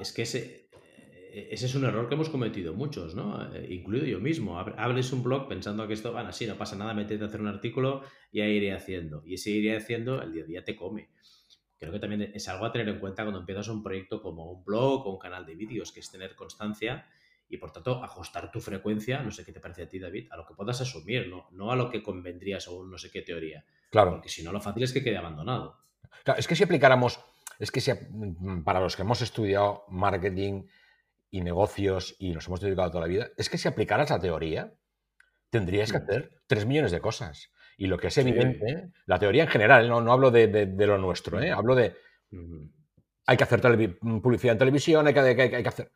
Es que ese, e, ese es un error que hemos cometido muchos, ¿no? Eh, incluido yo mismo. Hables un blog pensando que esto, van así, no pasa nada, métete a hacer un artículo y ahí iré haciendo. Y ese iré haciendo, el día a día te come. Creo que también es algo a tener en cuenta cuando empiezas un proyecto como un blog o un canal de vídeos, que es tener constancia y por tanto ajustar tu frecuencia, no sé qué te parece a ti, David, a lo que puedas asumir, no, no a lo que convendría según no sé qué teoría. Claro. Porque si no, lo fácil es que quede abandonado. Claro, es que si aplicáramos, es que si, mm, para los que hemos estudiado marketing y negocios y nos hemos dedicado toda la vida, es que si aplicaras la teoría, tendrías que Mm. hacer tres millones de cosas. Y lo que es evidente, la teoría en general, no, no hablo de, de- de lo nuestro, ¿eh? hablo de hay que hacer publicidad en televisión, hay que, hay que- hay que hacer...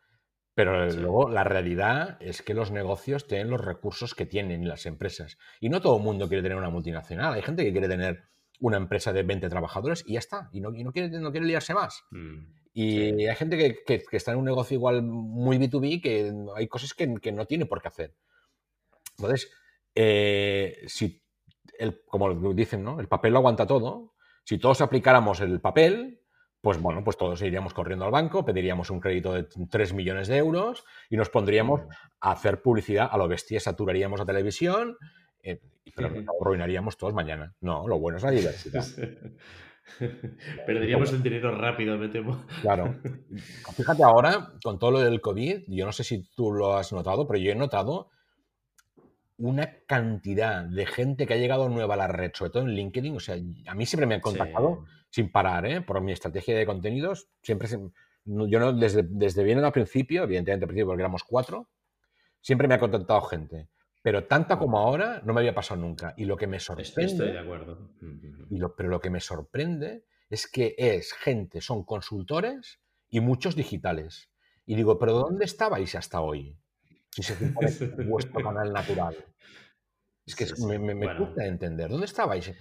Pero Sí. luego la realidad es que los negocios tienen los recursos que tienen las empresas. Y no todo el mundo quiere tener una multinacional. Hay gente que quiere tener una empresa de 20 trabajadores y ya está. Y no, y no, quiere, no quiere liarse más. Mm. Y Sí. hay gente que, que- que está en un negocio igual muy B2B que hay cosas que, que no tiene por qué hacer. Entonces, eh, si, el, como dicen, ¿no? El papel lo aguanta todo. Si todos aplicáramos el papel, pues bueno, pues todos iríamos corriendo al banco, pediríamos un crédito de 3 millones de euros y nos pondríamos a hacer publicidad a lo bestia, saturaríamos la televisión, eh, pero nos arruinaríamos todos mañana. No, lo bueno es la diversidad. Perderíamos el dinero rápido, me temo. Claro. Fíjate ahora, con todo lo del COVID, yo no sé si tú lo has notado, pero yo he notado una cantidad de gente que ha llegado nueva a la red, sobre todo en LinkedIn. O sea, a mí siempre me han contactado sin parar, ¿eh? Por mi estrategia de contenidos. Siempre, yo no, desde, desde bien al principio, evidentemente al principio porque éramos cuatro, siempre me ha contactado gente. Pero tanta como ahora no me había pasado nunca. Y lo que me sorprende... estoy de acuerdo. Ujú. Y lo- pero lo que me sorprende es que es gente, son consultores y muchos digitales. Y digo, ¿pero dónde estabais hasta hoy? Si se supone vuestro canal natural. Es que Sí, es- sí. me, me, me Bueno. cuesta entender. ¿Dónde estabais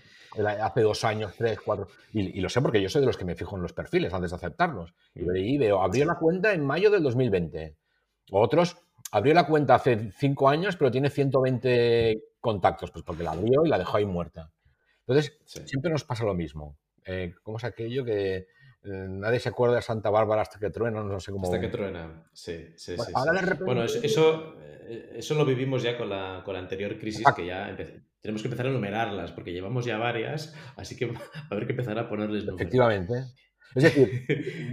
hace dos años, tres, cuatro? Y, y lo sé porque yo soy de los que me fijo en los perfiles antes de aceptarlos. Y Mm. veo, abrió la cuenta en mayo del 2020. Otros, abrió la cuenta hace cinco años, pero tiene 120 contactos, pues porque la abrió y la dejó ahí muerta. Entonces, Sí. siempre nos pasa lo mismo. Eh, ¿Cómo es aquello que eh, nadie se acuerda de Santa Bárbara hasta que truena? No sé cómo. Hasta que truena. Sí, sí, Bueno, sí. repente- Bueno, eso, eso, eh, eso lo vivimos ya con la, con la anterior crisis, Exacto. que ya empe- tenemos que empezar a enumerarlas, porque llevamos ya varias, así que va a haber que empezar a ponerles números. Efectivamente. Es decir,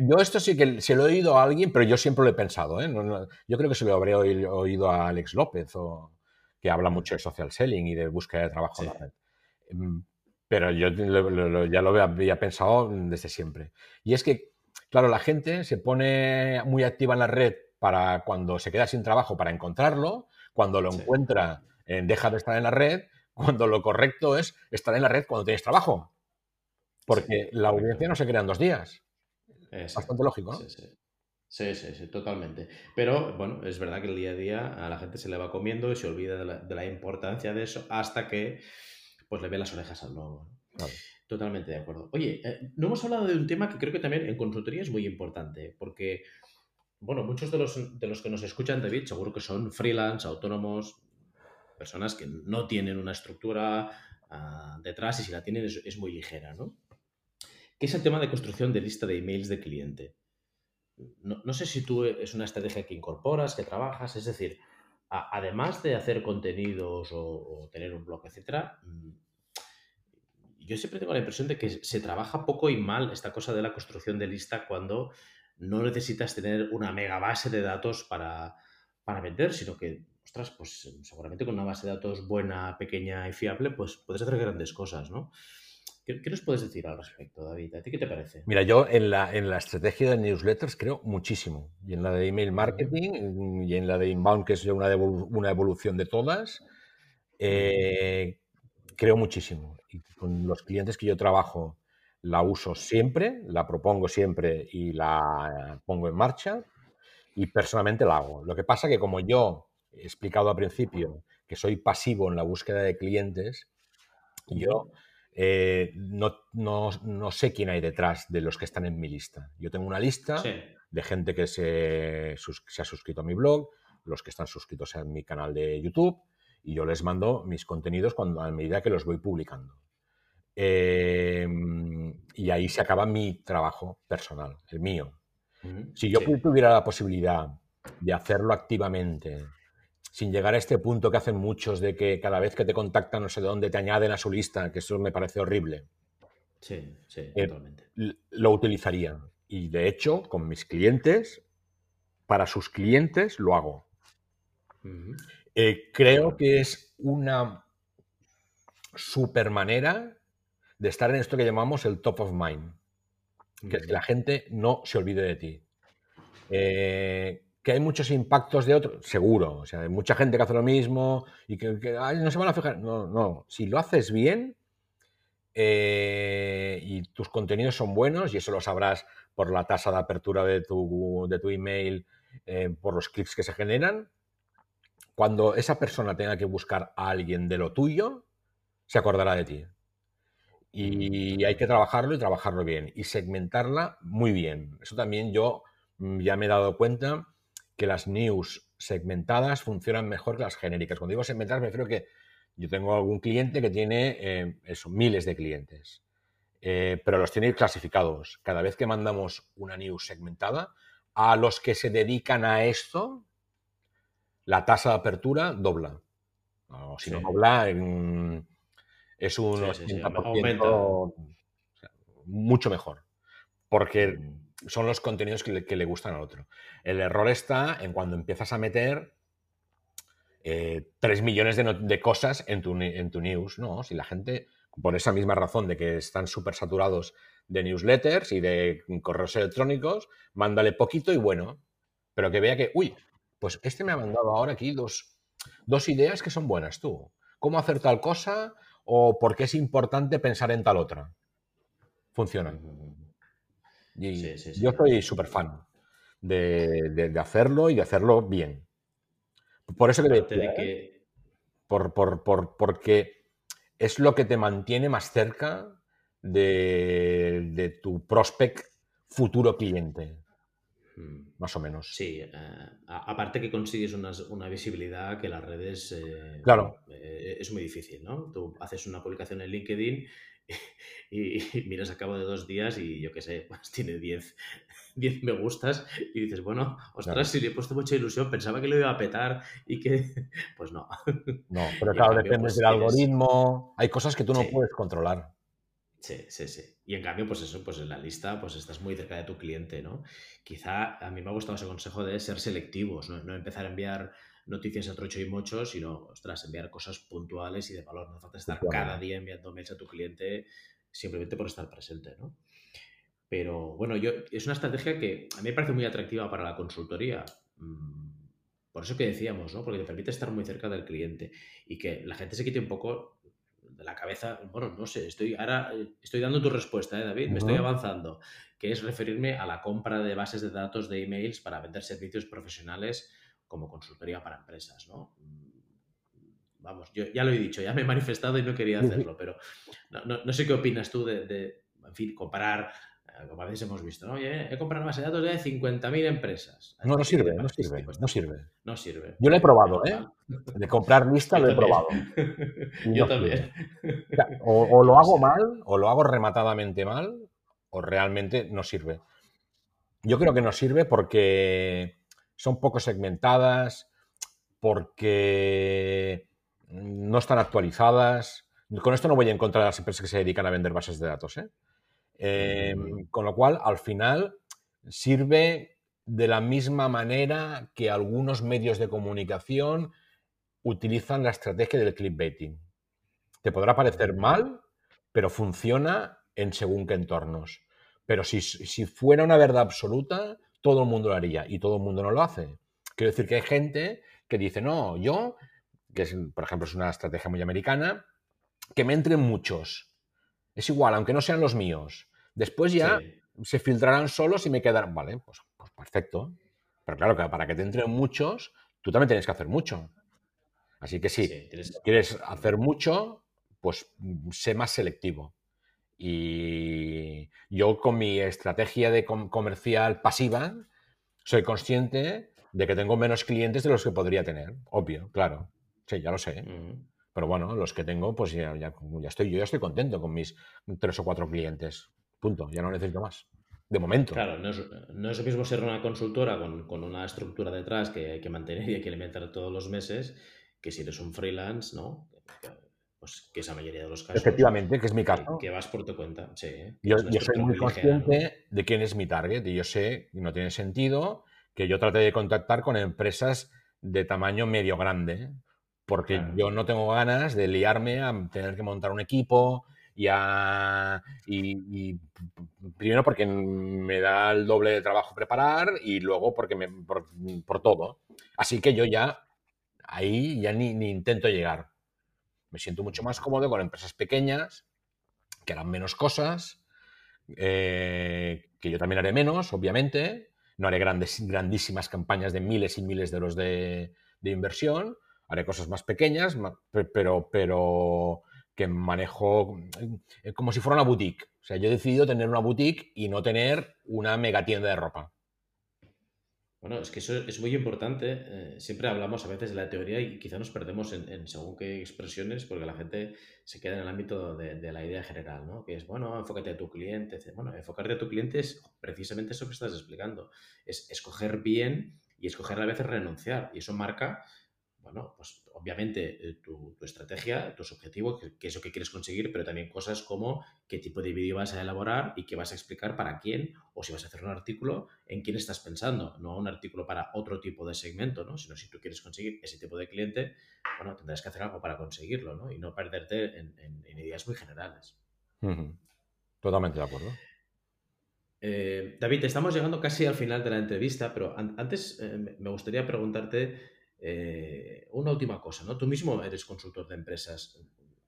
yo esto sí que se lo he oído a alguien, pero yo siempre lo he pensado. ¿eh? No- no- yo creo que se lo habré oí- oído a Alex López, o, que habla mucho de social selling y de búsqueda de trabajo en la red. Pero yo lo- lo- ya lo había- pensado desde siempre. Y es que, claro, la gente se pone muy activa en la red para cuando se queda sin trabajo para encontrarlo, cuando lo Sí. encuentra eh, deja de estar en la red, cuando lo correcto es estar en la red cuando tienes trabajo. Porque la audiencia no se crea en dos días. Exacto. Bastante lógico, ¿no? Sí, sí. Sí, sí, sí, totalmente. Pero bueno, es verdad que el día a día a la gente se le va comiendo y se olvida de la, de la importancia de eso hasta que pues le ve las orejas al lobo. Totalmente de acuerdo. Oye, eh, no hemos hablado de un tema que creo que también en consultoría es muy importante, porque, bueno, muchos de los, de los que nos escuchan, David, seguro que son freelance, autónomos, personas que no tienen una estructura ah, detrás y si la tienen es, muy ligera, ¿no? ¿Qué es el tema de construcción de lista de emails de cliente? No, sé si tú es una estrategia que incorporas, que trabajas, es decir, además de hacer contenidos o, o tener un blog, etcétera, mm, yo siempre tengo la impresión de que se trabaja poco y mal esta cosa de la construcción de lista cuando no necesitas tener una mega base de datos para, para vender, sino que, ostras, pues seguramente con una base de datos buena, pequeña y fiable, pues puedes hacer grandes cosas, ¿no? ¿Qué, qué nos puedes decir al respecto, David? ¿A ti qué te parece? Mira, yo en la, en la estrategia de newsletters creo muchísimo. Y en la de email marketing y en la de inbound, que es una, devolu- una evolución de todas, eh, creo muchísimo. Y con los clientes que yo trabajo la uso siempre, la propongo siempre y la pongo en marcha y personalmente la hago. Lo que pasa que como yo he explicado al principio que soy pasivo en la búsqueda de clientes, yo eh, no, no- no sé quién hay detrás de los que están en mi lista. Yo tengo una lista Sí, de gente que se, sus- se ha suscrito a mi blog, los que están suscritos a mi canal de YouTube, y yo les mando mis contenidos cuando, a medida que los voy publicando. Eh, y ahí se acaba mi trabajo personal, el mío. Si yo sí. tuviera la posibilidad de hacerlo activamente, sin llegar a este punto que hacen muchos de que cada vez que te contactan no sé de dónde te añaden a su lista, que eso me parece horrible, Sí, sí, Eh, totalmente. lo utilizaría. Y de hecho, con mis clientes, para sus clientes lo hago. Eh, creo que es una super manera de estar en esto que llamamos el top of mind, que es que la gente no se olvide de ti. Eh, que hay muchos impactos de otros, seguro. O sea, hay mucha gente que hace lo mismo y que, no se van a fijar. No, no. Si lo haces bien eh, y tus contenidos son buenos, y eso lo sabrás por la tasa de apertura de tu, de tu email, eh, por los clics que se generan, cuando esa persona tenga que buscar a alguien de lo tuyo, se acordará de ti. Y hay que trabajarlo y trabajarlo bien. Y segmentarla muy bien. Eso también yo mm, ya me he dado cuenta que las news segmentadas funcionan mejor que las genéricas. Cuando digo segmentadas me refiero que yo tengo algún cliente que tiene eh, eso, miles de clientes, eh, pero los tiene clasificados. Cada vez que mandamos una news segmentada, a los que se dedican a esto, la tasa de apertura dobla. O si no dobla, es un 80%, mucho mejor. Porque mm. Son los contenidos que le, gustan al otro. El error está en cuando empiezas a meter eh, 3 millones de, cosas en tu, en tu news, ¿no? Si la gente, por esa misma razón de que están súper saturados de newsletters y de correos electrónicos, mándale poquito y bueno, pero que vea que, uy, pues este me ha mandado ahora aquí dos, dos ideas que son buenas tú. ¿Cómo hacer tal cosa? o por qué es importante pensar en tal otra. Funciona. Y yo soy súper fan de, hacerlo y de hacerlo bien. Por eso que, de que... Por, porque es lo que te mantiene más cerca de, tu prospect futuro cliente. Mm. Más o menos. Sí, eh, aparte que consigues una, visibilidad que las redes eh, claro. Eh, es muy difícil, ¿no? Tú haces una publicación en LinkedIn y, miras a cabo de dos días y yo qué sé, pues tiene 10, 10 me gustas y dices, bueno, ostras, si le he puesto mucha ilusión, pensaba que lo iba a petar y que... Pues no. No, pero claro, depende pues, del algoritmo, hay cosas que tú no puedes controlar. Sí, sí, sí. Y en cambio, pues eso, pues en la lista, pues estás muy cerca de tu cliente, ¿no? Quizá a mí me ha gustado ese consejo de ser selectivos, no, empezar a enviar noticias a trocho y mocho, sino, ostras, enviar cosas puntuales y de valor. No falta estar cada día enviando mails a tu cliente simplemente por estar presente, ¿no? Pero bueno, yo, es una estrategia que a mí me parece muy atractiva para la consultoría. Mm, por eso que decíamos, ¿no? Porque te permite estar muy cerca del cliente y que la gente se quite un poco de la cabeza, bueno, no sé, estoy ahora eh, estoy dando tu respuesta, ¿eh, David, me estoy avanzando, que es referirme a la compra de bases de datos de emails para vender servicios profesionales como consultoría para empresas, ¿no? Mm, vamos, yo ya lo he dicho, ya me he manifestado y no quería hacerlo, pero no, sé qué opinas tú de, de en fin, comparar como a veces hemos visto, ¿no? Oye, he comprado una base de datos de 50.000 empresas. No, no sirve, no sirve, no sirve. No sirve. Yo lo he probado, ¿eh? De comprar lista lo he probado. Yo también. O, lo hago mal, o lo hago rematadamente mal, o realmente no sirve. Yo creo que no sirve porque son poco segmentadas, porque no están actualizadas. Con esto no voy en contra de las empresas que se dedican a vender bases de datos, ¿eh? Em, con lo cual, al final, sirve de la misma manera que algunos medios de comunicación utilizan la estrategia del clickbaiting. Te podrá parecer mal, pero funciona en según qué entornos. Pero si, si, fuera una verdad absoluta, todo el mundo lo haría y todo el mundo no lo hace. Quiero decir que hay gente que dice, no, yo, que es, por ejemplo es una estrategia muy americana, que me entren muchos. Es igual, aunque no sean los míos. Después ya se filtrarán solos y me quedarán. Vale, pues, pues, perfecto. Pero claro, que para que te entren muchos, tú también tienes que hacer mucho. Así que sí, si quieres hacer mucho, pues sé más selectivo. Y yo con mi estrategia de comercial pasiva soy consciente de que tengo menos clientes de los que podría tener. Obvio, claro. Sí, ya lo sé. Pero bueno, los que tengo, pues ya, ya, estoy, yo ya estoy contento con mis tres o cuatro clientes. Punto, ya no necesito más. De momento. Claro, no es, no es lo mismo ser una consultora con, una estructura detrás que hay que mantener y hay que alimentar todos los meses, que si eres un freelance, ¿no? Pues que esa mayoría de los casos. Efectivamente, que es mi caso. Que, vas por tu cuenta, sí. Yo, yo soy muy consciente de quién es mi target y yo sé, y no tiene sentido, que yo trate de contactar con empresas de tamaño medio grande, porque yo no tengo ganas de liarme a tener que montar un equipo y, a, y, primero porque me da el doble de trabajo preparar y luego porque me, por, todo. Así que yo ya ahí ya ni, ni intento llegar. Me siento mucho más cómodo con empresas pequeñas que harán menos cosas, eh, que yo también haré menos, obviamente. No haré grandes, grandísimas campañas de miles y miles de euros de, inversión. Haré cosas más pequeñas, pero, pero que manejo eh, como si fuera una boutique. O sea, yo he decidido tener una boutique y no tener una mega tienda de ropa. Bueno, es que eso es muy importante. Eh, siempre hablamos a veces de la teoría y quizá nos perdemos en, según qué expresiones porque la gente se queda en el ámbito de, la idea general, ¿no? Que es, bueno, enfócate a tu cliente. Bueno, enfocarte a tu cliente es precisamente eso que estás explicando. Es escoger bien y escoger a veces renunciar. Y eso marca bueno, pues obviamente eh, tu, estrategia, tus objetivos, qué es lo que quieres conseguir, pero también cosas como qué tipo de vídeo vas a elaborar y qué vas a explicar para quién, o si vas a hacer un artículo, en quién estás pensando, no un artículo para otro tipo de segmento, ¿no? Sino si tú quieres conseguir ese tipo de cliente, bueno, tendrás que hacer algo para conseguirlo, ¿no? Y no perderte en, ideas muy generales. Totalmente de acuerdo. Eh, David, estamos llegando casi al final de la entrevista, pero antes eh, me gustaría preguntarte eh, una última cosa, ¿no? Tú mismo eres consultor de empresas.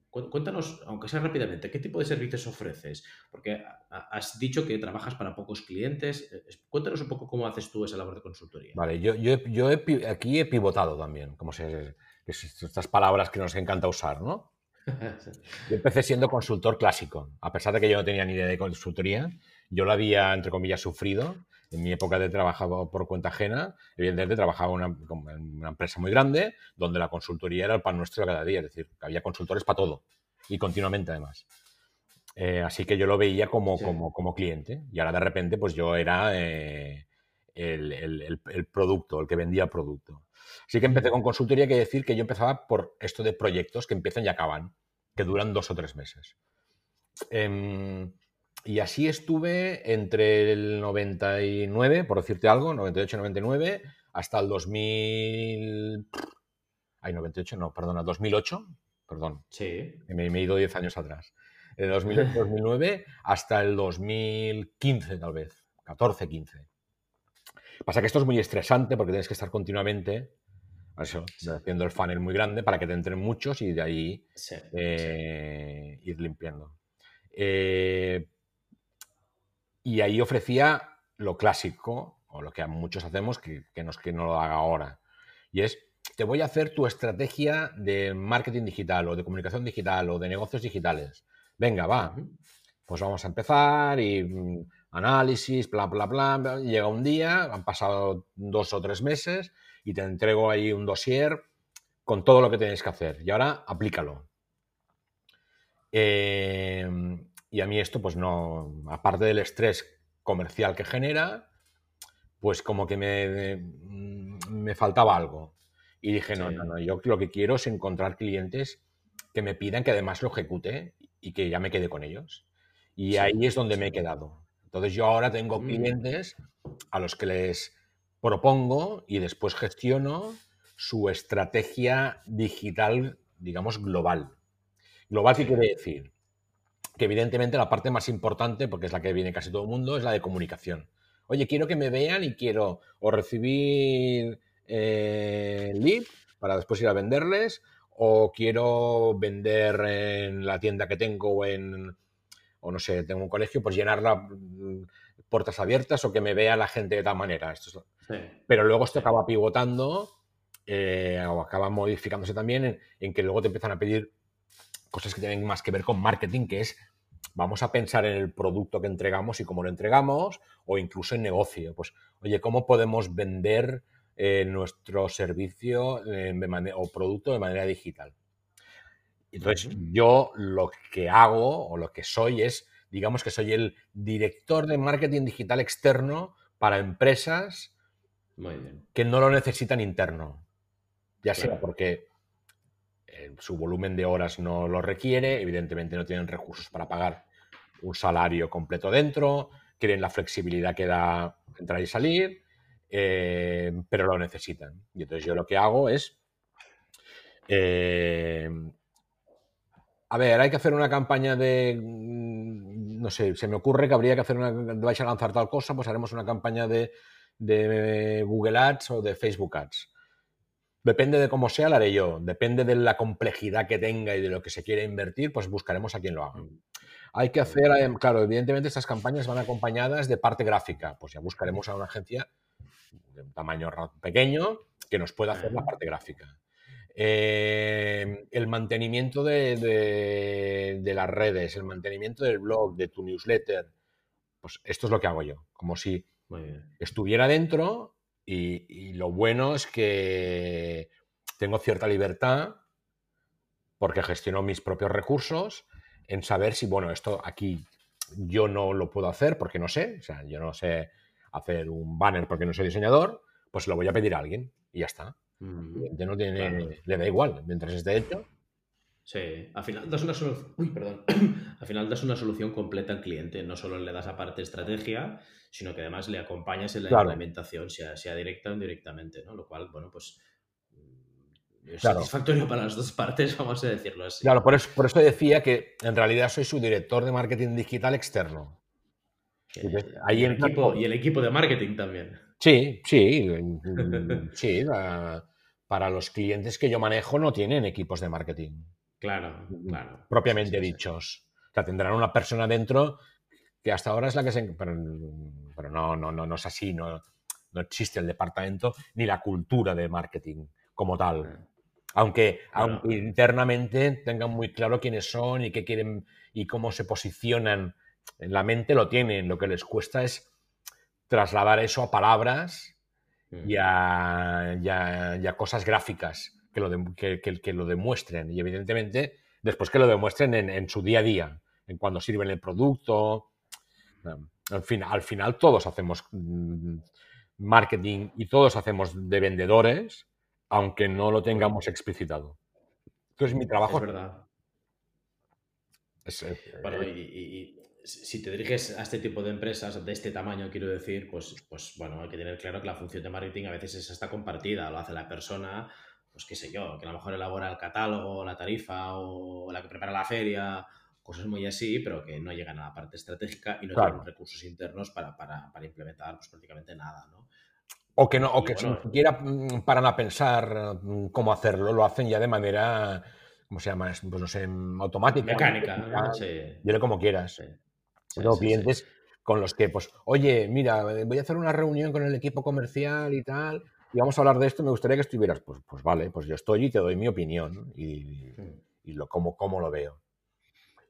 Cuéntanos, aunque sea rápidamente, ¿qué tipo de servicios ofreces? Porque has dicho que trabajas para pocos clientes. Eh, cuéntanos un poco cómo haces tú esa labor de consultoría. Vale, yo, yo, aquí he pivotado también, como se, estas palabras que nos encanta usar, ¿no? Yo empecé siendo consultor clásico, a pesar de que yo no tenía ni idea de consultoría, yo lo había, entre comillas, sufrido en mi época de trabajar por cuenta ajena, evidentemente trabajaba en una, empresa muy grande donde la consultoría era el pan nuestro cada día, es decir, había consultores para todo y continuamente además. Eh, así que yo lo veía como, como, cliente y ahora de repente pues yo era eh, el, producto, el que vendía el producto. Así que empecé con consultoría, que decir que yo empezaba por esto de proyectos que empiezan y acaban, que duran dos o tres meses. Em, y así estuve entre el 99, por decirte algo, 98-99, hasta el 2000... Ay, 98, no, perdona, 2008, perdón. Sí. Me, he ido 10 años atrás. De 2009 hasta el 2015, tal vez. 14, 15. Pasa que esto es muy estresante porque tienes que estar continuamente eso, haciendo el funnel muy grande para que te entren muchos y de ahí eh, ir limpiando. Eh, y ahí ofrecía lo clásico, o lo que muchos hacemos, que, no es que no lo haga ahora. Y es, te voy a hacer tu estrategia de marketing digital, o de comunicación digital, o de negocios digitales. Venga, va. Pues vamos a empezar y mm, análisis, bla, bla, bla. Llega un día, han pasado dos o tres meses y te entrego ahí un dossier con todo lo que tienes que hacer. Y ahora aplícalo. Eh, y a mí esto, pues no, aparte del estrés comercial que genera, pues como que me, me faltaba algo. Y dije, no, no, no, yo lo que quiero es encontrar clientes que me pidan que además lo ejecute y que ya me quede con ellos. Y ahí es donde me he quedado. Entonces yo ahora tengo mm. clientes a los que les propongo y después gestiono su estrategia digital, digamos, global. Global, ¿qué quiere decir? Que evidentemente la parte más importante, porque es la que viene casi todo el mundo, es la de comunicación. Oye, quiero que me vean y quiero o recibir eh, lead para después ir a venderles, o quiero vender en la tienda que tengo o en, o no sé, tengo un colegio, pues llenarla mm, puertas abiertas o que me vea la gente de tal manera. Esto Pero luego esto acaba pivotando eh, o acaba modificándose también en, en, que luego te empiezan a pedir cosas que tienen más que ver con marketing, que es vamos a pensar en el producto que entregamos y cómo lo entregamos, o incluso en negocio. Pues, oye, ¿cómo podemos vender eh, nuestro servicio eh, o producto de manera digital? Entonces, yo lo que hago o lo que soy es, digamos que soy el director de marketing digital externo para empresas que no lo necesitan interno. Ya sea porque su volumen de horas no lo requiere, evidentemente no tienen recursos para pagar un salario completo dentro, quieren la flexibilidad que da entrar y salir, eh, pero lo necesitan. Y entonces yo lo que hago es... Eh, a ver, hay que hacer una campaña de... Mm, no sé, se me ocurre que habría que hacer una... vais a lanzar tal cosa, pues haremos una campaña de, de Google Ads o de Facebook Ads. Depende de cómo sea, la haré yo. Depende de la complejidad que tenga y de lo que se quiere invertir, pues buscaremos a quien lo haga. Mm. Hay que hacer, eh, claro, evidentemente estas campañas van acompañadas de parte gráfica. Pues ya buscaremos a una agencia de un tamaño pequeño que nos pueda hacer la parte gráfica. Eh, el mantenimiento de, las redes, el mantenimiento del blog, de tu newsletter, pues esto es lo que hago yo. Como si estuviera dentro y, lo bueno es que tengo cierta libertad porque gestiono mis propios recursos en saber si, bueno, esto aquí yo no lo puedo hacer porque no sé, o sea, yo no sé hacer un banner porque no soy diseñador, pues lo voy a pedir a alguien y ya está. no tiene, Le da igual, mientras esté hecho. Sí, al final das una solución. Uy, perdón. al final das una solución completa al cliente. No solo le das aparte estrategia, sino que además le acompañas en la implementación, sea, sea directa o indirectamente, ¿no? Lo cual, bueno, pues mm, es satisfactorio para las dos partes, vamos a decirlo así. Claro, por eso, por eso decía que en realidad soy su director de marketing digital externo. y, el equipo, y el equipo de marketing también. Sí, sí, sí. para los clientes que yo manejo no tienen equipos de marketing. Claro, claro. Propiamente dichos. O sea, tendrán una persona dentro que hasta ahora es la que se... Pero, no, no, no, no es así, no, no existe el departamento ni la cultura de marketing como tal. Aunque, aunque internamente tengan muy claro quiénes son y qué quieren y cómo se posicionan en la mente, lo tienen. Lo que les cuesta es trasladar eso a palabras y a cosas gráficas que lo, que, lo demuestren. Y evidentemente, después que lo demuestren en, su día a día, en cuando sirven el producto. Al, fin, al final todos hacemos mm, marketing y todos hacemos de vendedores, aunque no lo tengamos explicitado. Entonces mi trabajo... Es verdad. bueno, y, si te diriges a este tipo de empresas de este tamaño, quiero decir, pues, pues bueno, hay que tener claro que la función de marketing a veces es hasta compartida, lo hace la persona pues qué sé yo, que a lo mejor elabora el catálogo, la tarifa o la que prepara la feria, cosas muy así, pero que no llegan a la parte estratégica y no tienen recursos internos para, implementar pues, prácticamente nada, ¿no? O que no, o que ni siquiera mm, paran a pensar mm, cómo hacerlo, lo hacen ya de manera, ¿cómo se llama? Pues no sé, automática. Mecánica, ¿no? Sí. Dile como quieras. Tengo clientes con los que, pues, oye, mira, voy a hacer una reunión con el equipo comercial y tal, y vamos a hablar de esto, me gustaría que estuvieras. Pues, pues vale, pues yo estoy y te doy mi opinión y, y lo, cómo, cómo, lo veo.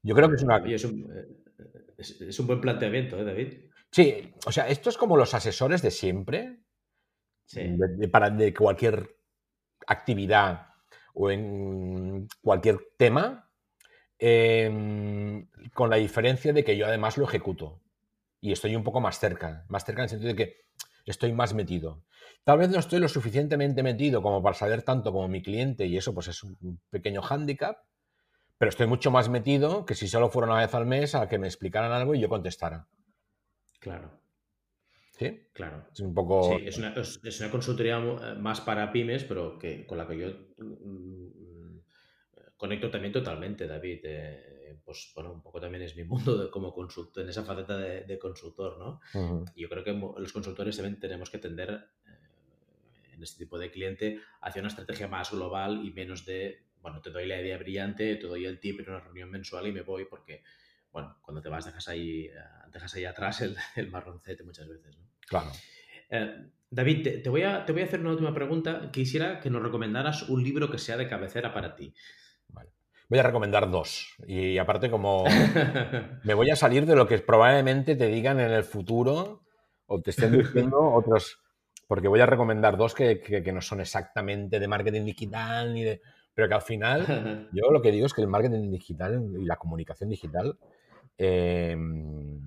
Yo creo que es una... es, un, eh, es, un, buen planteamiento, ¿eh, David? Sí, o sea, esto es como los asesores de siempre, de, para, de cualquier actividad o en cualquier tema, em, con la diferencia de que yo además lo ejecuto y estoy un poco más cerca, más cerca en el sentido de que estoy más metido. Tal vez no estoy lo suficientemente metido como para saber tanto como mi cliente y eso pues es un pequeño hándicap, pero estoy mucho más metido que si solo fuera una vez al mes a que me explicaran algo y yo contestara. Claro. ¿Sí? Claro. Es un poco... Sí, es una, es una consultoría eh, más para pymes, pero que, con la que yo mm, conecto también totalmente, David. Eh, pues bueno, un poco también es mi mundo de, como consultor, en esa faceta de, consultor, ¿no? Yo creo que los consultores también tenemos que tender eh, en este tipo de cliente hacia una estrategia más global y menos de, bueno, te doy la idea brillante, te doy el tip en una reunión mensual y me voy porque, bueno, cuando te vas dejas ahí, eh, dejas ahí atrás el, el marroncete muchas veces, ¿no? Claro. Eh, David, te, voy a, te voy a hacer una última pregunta. Quisiera que nos recomendaras un libro que sea de cabecera para ti. Voy a recomendar dos. Y aparte, como me voy a salir de lo que probablemente te digan en el futuro o te estén diciendo otros, porque voy a recomendar dos que, no son exactamente de marketing digital, ni de, pero que al final yo lo que digo es que el marketing digital y la comunicación digital em,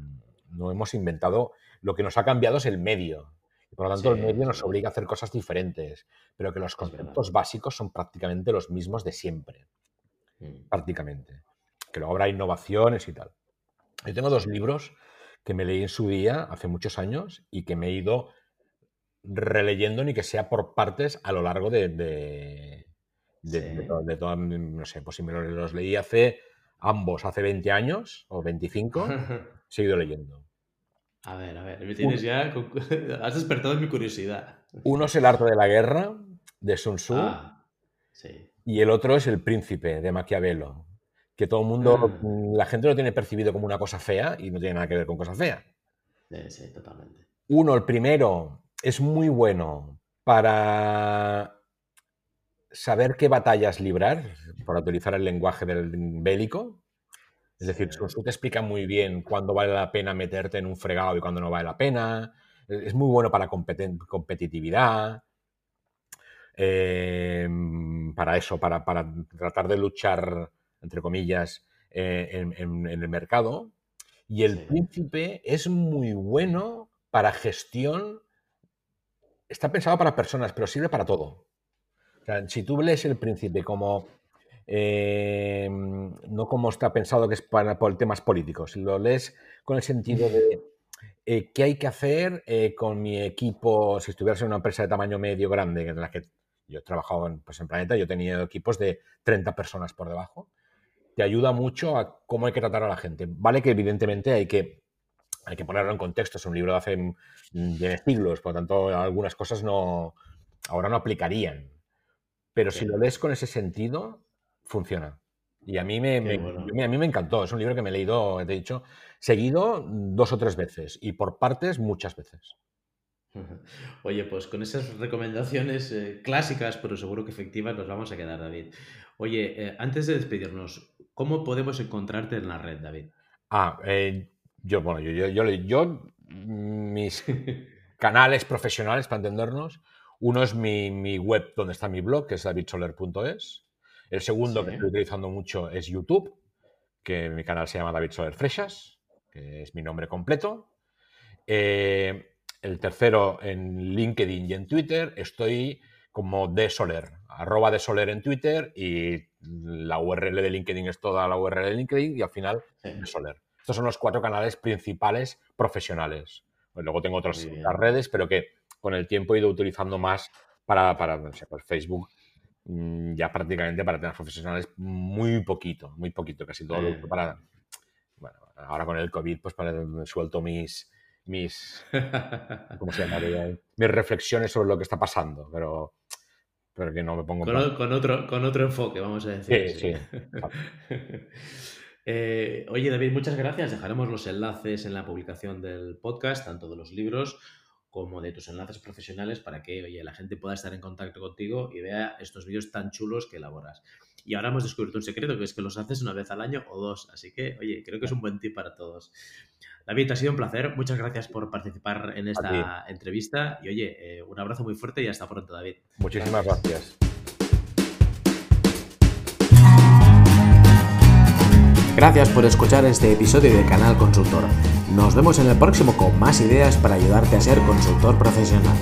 no hemos inventado, lo que nos ha cambiado es el medio. Y por lo tanto, el medio nos obliga a hacer cosas diferentes, pero que los conceptos básicos son prácticamente los mismos de siempre. Mm. prácticamente. Que luego habrá innovaciones y tal. Yo tengo dos libros que me leí en su día, hace muchos años, y que me he ido releyendo ni que sea por partes a lo largo de, de, de, no sé, pues si me los leí hace ambos, hace 20 años o 25, he seguido leyendo. A ver, a ver, me tienes ya. Has despertado mi curiosidad. Uno es El arte de la guerra, de Sun Tzu. Ah, sí. Y el otro es El príncipe, de Maquiavelo. Que todo el mundo, ah. mm, la gente lo tiene percibido como una cosa fea y no tiene nada que ver con cosa fea. Sí, sí, totalmente. Uno, el primero, es muy bueno para saber qué batallas librar, para utilizar el lenguaje del bélico. Es decir, Sun Tzu te explica muy bien cuándo vale la pena meterte en un fregado y cuándo no vale la pena. Es muy bueno para competitividad. Em, para eso, para, tratar de luchar, entre comillas, eh, en, el mercado. Y el príncipe es muy bueno para gestión. Está pensado para personas, pero sirve para todo. Si tú lees el príncipe como eh, no como está pensado que es para, por temas políticos. Lo lees con el sentido de eh, qué hay que hacer eh, con mi equipo, si estuvieras en una empresa de tamaño medio grande, en la que yo he trabajado en, pues en Planeta, yo he tenido equipos de 30 personas por debajo, te ayuda mucho a cómo hay que tratar a la gente. Vale que evidentemente hay que, hay que ponerlo en contexto, es un libro de hace mm, siglos, por lo tanto algunas cosas no, ahora no aplicarían. Pero si lo lees con ese sentido, funciona. Y a mí me, a mí me encantó. Es un libro que me he leído, te he dicho, seguido dos o tres veces y por partes muchas veces. Oye, pues con esas recomendaciones eh, clásicas, pero seguro que efectivas, nos vamos a quedar, David. Oye, eh, antes de despedirnos, ¿cómo podemos encontrarte en la red, David? Ah, eh, yo, bueno, yo, yo, yo, mis canales profesionales, para entendernos, uno es mi, mi, web donde está mi blog, que es davidsoler.es. El segundo que estoy utilizando mucho es YouTube, que mi canal se llama David Soler Freixas, que es mi nombre completo. Eh, el tercero en LinkedIn y en Twitter estoy como de Soler, arroba de Soler en Twitter y la URL de LinkedIn es toda la URL de LinkedIn y al final de Soler. Estos son los cuatro canales principales profesionales. Pues luego tengo otras redes, pero que con el tiempo he ido utilizando más para, para no sé, pues Facebook Mm, ya prácticamente para temas profesionales muy poquito, muy poquito, casi todo para... Bueno, ahora con el COVID pues para, suelto mis, mis, ¿cómo se llama? Mis reflexiones sobre lo que está pasando, pero, pero que no me pongo... Con, otro, con otro enfoque, vamos a decir. Sí, sí. Eh, oye, David, muchas gracias. Dejaremos los enlaces en la publicación del podcast, tanto de los libros como de tus enlaces profesionales para que oye, la gente pueda estar en contacto contigo y vea estos vídeos tan chulos que elaboras. Y ahora hemos descubierto un secreto, que es que los haces una vez al año o dos. Así que, oye, creo que es un buen tip para todos. David, ha sido un placer. Muchas gracias por participar en esta entrevista. Y oye, eh, un abrazo muy fuerte y hasta pronto, David. Muchísimas gracias. Gracias por escuchar este episodio de Canal Consultor. Nos vemos en el próximo con más ideas para ayudarte a ser consultor profesional.